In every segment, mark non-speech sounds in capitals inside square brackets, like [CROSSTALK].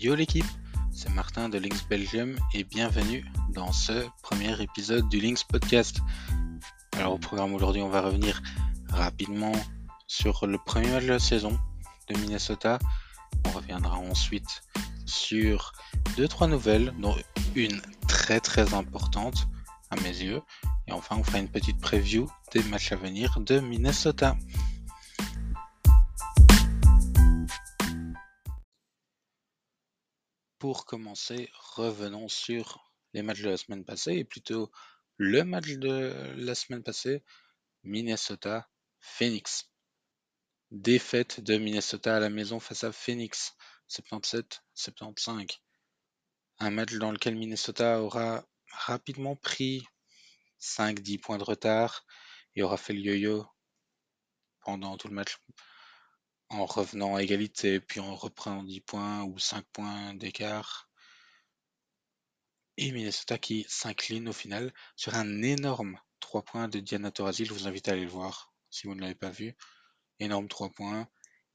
Yo l'équipe, c'est Martin de Lynx Belgium et bienvenue dans ce premier épisode du Lynx Podcast. Alors au programme aujourd'hui, on va revenir rapidement sur le premier match de la saison de Minnesota. On reviendra ensuite sur deux trois nouvelles, dont une très très importante à mes yeux. Et enfin, on fera une petite preview des matchs à venir de Minnesota. Pour commencer, revenons sur les matchs de la semaine passée, et plutôt le match de la semaine passée, Minnesota-Phoenix. Défaite de Minnesota à la maison face à Phoenix, 77-75. Un match dans lequel Minnesota aura rapidement pris 5-10 points de retard et aura fait le yo-yo pendant tout le match en revenant à égalité, puis en reprenant 10 points ou 5 points d'écart. Et Minnesota qui s'incline au final sur un énorme 3 points de Diana Taurasi. Je vous invite à aller le voir si vous ne l'avez pas vu. Énorme 3 points.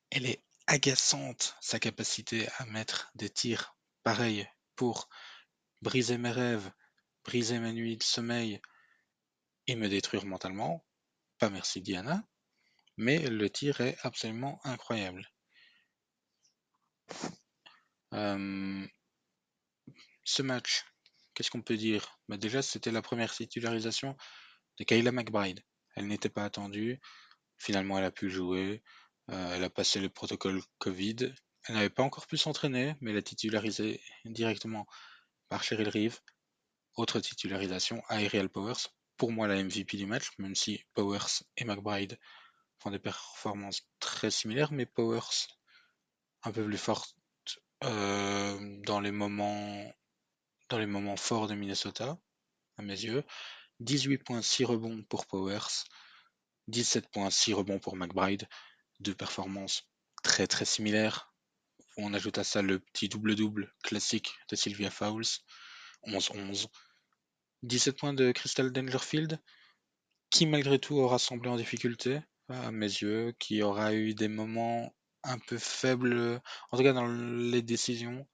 Elle est agaçante, sa capacité à mettre des tirs pareils pour briser mes rêves, briser ma nuit de sommeil et me détruire mentalement. Pas merci Diana mais le tir est absolument incroyable. ce match, qu'est-ce qu'on peut dire? Bah, Déjà, c'était la première titularisation de Kayla McBride. Elle n'était pas attendue. Finalement, elle a pu jouer. Euh, elle a passé le protocole Covid. Elle n'avait pas encore pu s'entraîner, mais elle a titularisé directement par Cheryl Reeve. Autre titularisation, Ariel Powers. Pour moi, la MVP du match, même si Powers et McBride des performances très similaires, mais Powers un peu plus forte euh, dans les moments dans les moments forts de Minnesota, à mes yeux. 18 points, 6 rebonds pour Powers, 17 points, 6 rebonds pour McBride, deux performances très très similaires. On ajoute à ça le petit double-double classique de Sylvia Fowles, 11-11. 17 points de Crystal Dangerfield, qui malgré tout aura semblé en difficulté, à mes yeux, qui aura eu des moments un peu faibles, en tout cas dans les décisions,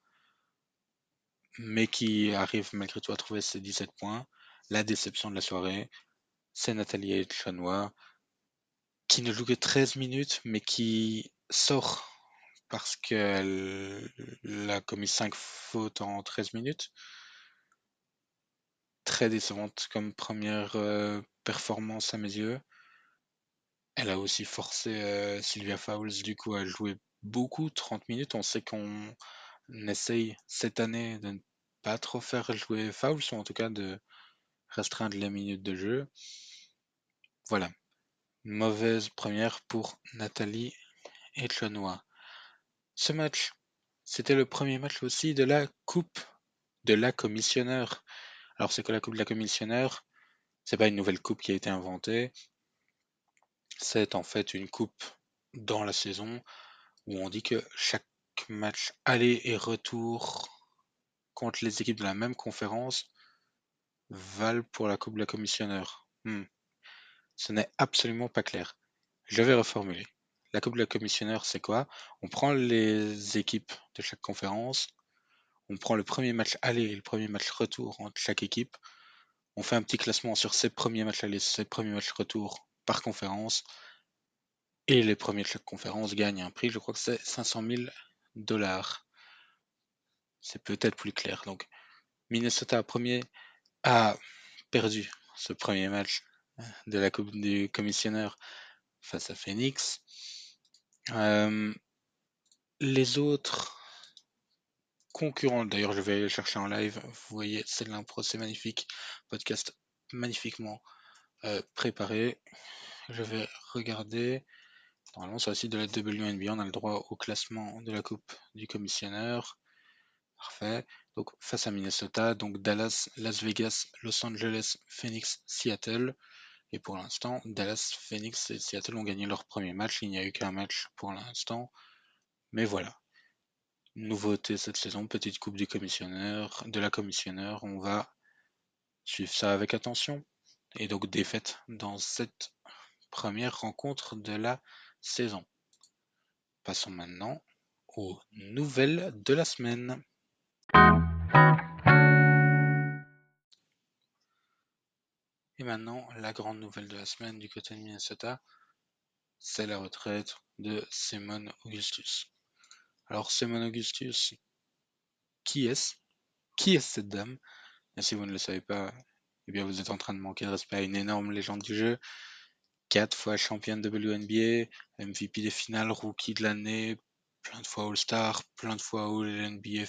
mais qui arrive malgré tout à trouver ses 17 points. La déception de la soirée, c'est Nathalie Chanois, qui ne joue que 13 minutes, mais qui sort parce qu'elle a commis 5 fautes en 13 minutes. Très décevante comme première euh, performance à mes yeux. Elle a aussi forcé euh, Sylvia Fowles du coup à jouer beaucoup, 30 minutes. On sait qu'on essaye cette année de ne pas trop faire jouer Fowles, ou en tout cas de restreindre les minutes de jeu. Voilà. Mauvaise première pour Nathalie Etchenois. Ce match, c'était le premier match aussi de la Coupe de la Commissionneur. Alors c'est que la Coupe de la Commissionneur? C'est pas une nouvelle coupe qui a été inventée. C'est en fait une coupe dans la saison où on dit que chaque match aller et retour contre les équipes de la même conférence valent pour la coupe de la commissionneur. Hmm. Ce n'est absolument pas clair. Je vais reformuler. La coupe de la commissionneur, c'est quoi? On prend les équipes de chaque conférence, on prend le premier match aller et le premier match retour entre chaque équipe, on fait un petit classement sur ces premiers matchs aller, ces premiers matchs retour par conférence. Et les premiers de chaque conférence gagnent un prix, je crois que c'est 500 000 dollars. C'est peut-être plus clair. Donc, Minnesota premier a perdu ce premier match de la Coupe du commissionneur face à Phoenix. Euh, les autres concurrents, d'ailleurs, je vais chercher en live. Vous voyez, c'est l'impro, c'est magnifique. Podcast magnifiquement euh, préparé. Je vais regarder. Normalement, sur le site de la WNBA, on a le droit au classement de la Coupe du commissionneur. Parfait. Donc, face à Minnesota, donc Dallas, Las Vegas, Los Angeles, Phoenix, Seattle. Et pour l'instant, Dallas, Phoenix et Seattle ont gagné leur premier match. Il n'y a eu qu'un match pour l'instant. Mais voilà. Nouveauté cette saison, petite coupe du commissionneur, de la commissionneur. On va suivre ça avec attention et donc défaite dans cette première rencontre de la saison. Passons maintenant aux nouvelles de la semaine. Et maintenant, la grande nouvelle de la semaine du côté de Minnesota, c'est la retraite de Simon Augustus. Alors, Simon Augustus, qui est-ce? Qui est cette dame? Et si vous ne le savez pas, eh bien vous êtes en train de manquer de respect à une énorme légende du jeu. Quatre fois championne WNBA, MVP des finales, rookie de l'année, plein de fois All-Star, plein de fois All-NBA,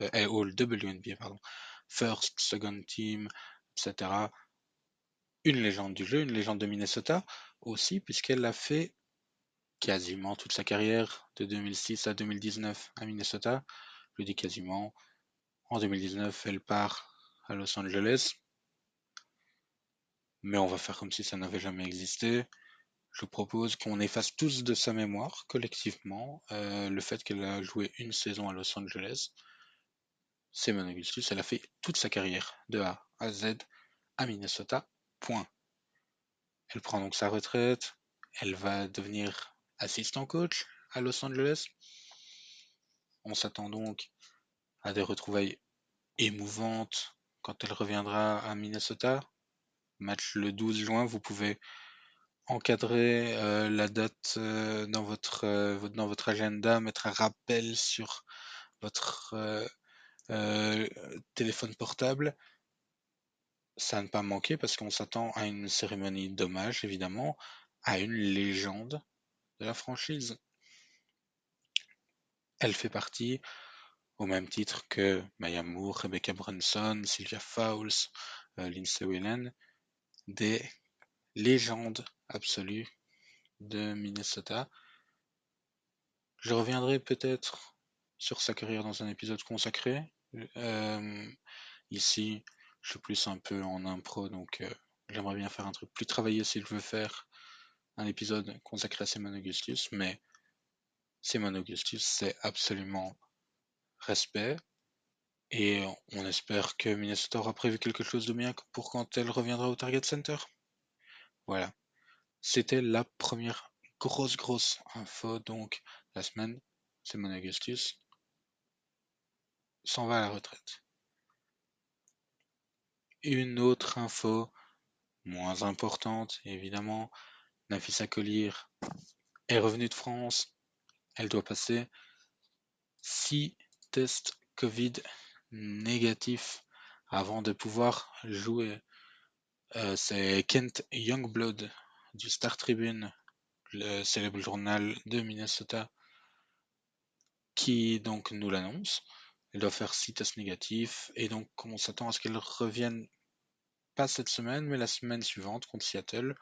euh, eh, All-WNBA, pardon, First, Second Team, etc. Une légende du jeu, une légende de Minnesota aussi, puisqu'elle a fait quasiment toute sa carrière de 2006 à 2019 à Minnesota. Je dis quasiment. En 2019, elle part à Los Angeles. Mais on va faire comme si ça n'avait jamais existé. Je propose qu'on efface tous de sa mémoire, collectivement, euh, le fait qu'elle a joué une saison à Los Angeles. Simon Augustus, elle a fait toute sa carrière, de A à Z, à Minnesota, point. Elle prend donc sa retraite, elle va devenir assistant coach à Los Angeles. On s'attend donc à des retrouvailles émouvantes quand elle reviendra à Minnesota. Match le 12 juin, vous pouvez encadrer euh, la date euh, dans, votre, euh, dans votre agenda, mettre un rappel sur votre téléphone portable. Ça ne pas manquer parce qu'on s'attend à une cérémonie d'hommage, évidemment, à une légende de la franchise. Elle fait partie, au même titre que Maya Moore, Rebecca Brunson, Sylvia Fowles, Lindsay Whelan, des légendes absolues de Minnesota. Je reviendrai peut-être sur sa carrière dans un épisode consacré. Euh, ici, je suis plus un peu en impro, donc euh, j'aimerais bien faire un truc plus travaillé si je veux faire un épisode consacré à Simon Augustus, mais Simon Augustus, c'est absolument respect. Et on espère que Minnesota aura prévu quelque chose de bien pour quand elle reviendra au Target Center. Voilà. C'était la première grosse, grosse info. Donc, la semaine, Simon Augustus s'en va à la retraite. Une autre info, moins importante, évidemment, Nafisa Collier est revenue de France. Elle doit passer six tests Covid négatifs avant de pouvoir jouer. Euh, c'est Kent Youngblood du Star Tribune, le célèbre journal de Minnesota, qui donc nous l'annonce. Elle doit faire six tests négatifs et donc on s'attend à ce qu'elle revienne pas cette semaine mais la semaine suivante contre Seattle.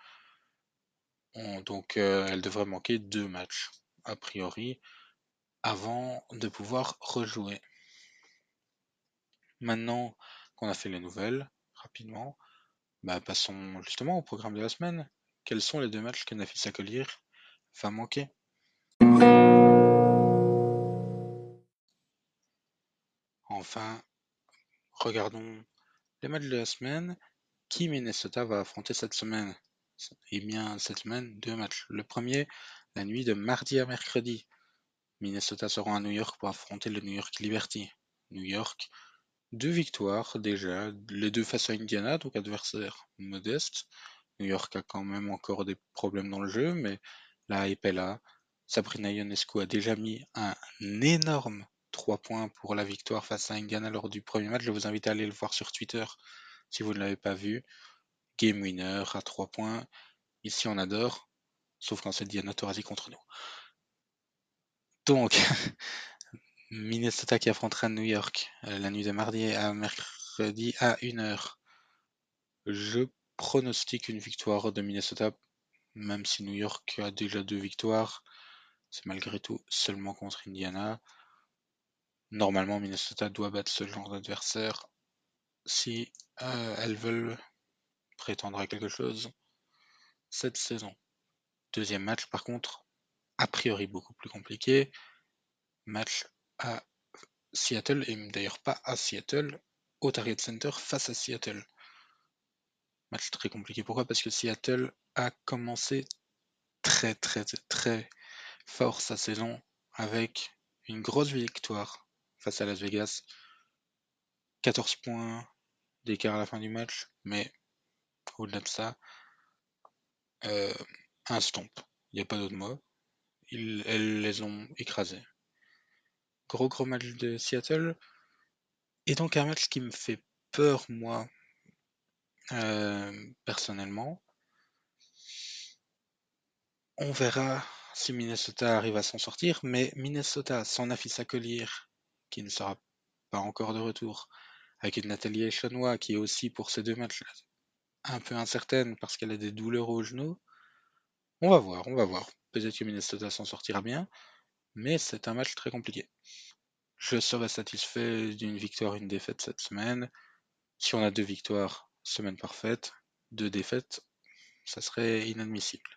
donc euh, elle devrait manquer deux matchs a priori avant de pouvoir rejouer. Maintenant qu'on a fait les nouvelles, rapidement, bah passons justement au programme de la semaine. Quels sont les deux matchs que Nafisa Collier va manquer? Enfin, regardons les matchs de la semaine. Qui Minnesota va affronter cette semaine? Eh bien, cette semaine, deux matchs. Le premier, la nuit de mardi à mercredi. Minnesota sera à New York pour affronter le New York Liberty. New York, deux victoires déjà, les deux face à Indiana, donc adversaire modeste. New York a quand même encore des problèmes dans le jeu, mais la hype est là. Sabrina Ionescu a déjà mis un énorme 3 points pour la victoire face à Indiana lors du premier match. Je vous invite à aller le voir sur Twitter si vous ne l'avez pas vu. Game winner à 3 points. Ici, on adore, sauf quand c'est Diana Taurasi contre nous. Donc, [LAUGHS] Minnesota qui affrontera New York euh, la nuit de mardi à mercredi à 1h. Je pronostique une victoire de Minnesota, même si New York a déjà deux victoires. C'est malgré tout seulement contre Indiana. Normalement, Minnesota doit battre ce genre d'adversaire si euh, elles veulent prétendre à quelque chose cette saison. Deuxième match, par contre, a priori beaucoup plus compliqué. Match à Seattle, et d'ailleurs pas à Seattle, au Target Center face à Seattle. Match très compliqué. Pourquoi? Parce que Seattle a commencé très très très fort sa saison avec une grosse victoire face à Las Vegas. 14 points d'écart à la fin du match, mais au-delà de ça, euh, un stomp. Il n'y a pas d'autre mot. Ils, elles les ont écrasés. Gros gros match de Seattle. Et donc un match qui me fait peur, moi, euh, personnellement. On verra si Minnesota arrive à s'en sortir, mais Minnesota sans Nafisa Collier, qui ne sera pas encore de retour, avec une Nathalie Echanois qui est aussi pour ces deux matchs un peu incertaine parce qu'elle a des douleurs au genou. On va voir, on va voir. Peut-être que Minnesota s'en sortira bien, mais c'est un match très compliqué. Je serai satisfait d'une victoire, une défaite cette semaine. Si on a deux victoires, semaine parfaite. Deux défaites, ça serait inadmissible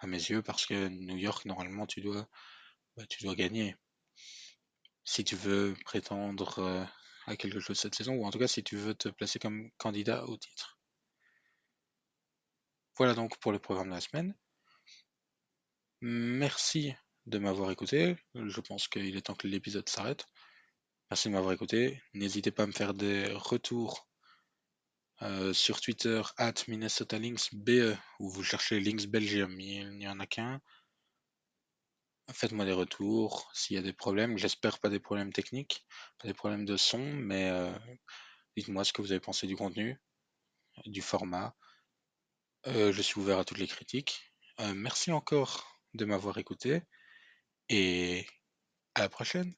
à mes yeux parce que New York, normalement, tu dois, bah, gagner. Si tu veux prétendre euh, à quelque chose cette saison, ou en tout cas si tu veux te placer comme candidat au titre. Voilà donc pour le programme de la semaine. Merci de m'avoir écouté. Je pense qu'il est temps que l'épisode s'arrête. Merci de m'avoir écouté. N'hésitez pas à me faire des retours euh, sur Twitter, at Minnesota Links BE, où vous cherchez Links Belgium. Il n'y en a qu'un. Faites-moi des retours s'il y a des problèmes. J'espère pas des problèmes techniques, pas des problèmes de son, mais euh, dites-moi ce que vous avez pensé du contenu, du format. Euh, je suis ouvert à toutes les critiques. merci encore de m'avoir écouté et à la prochaine.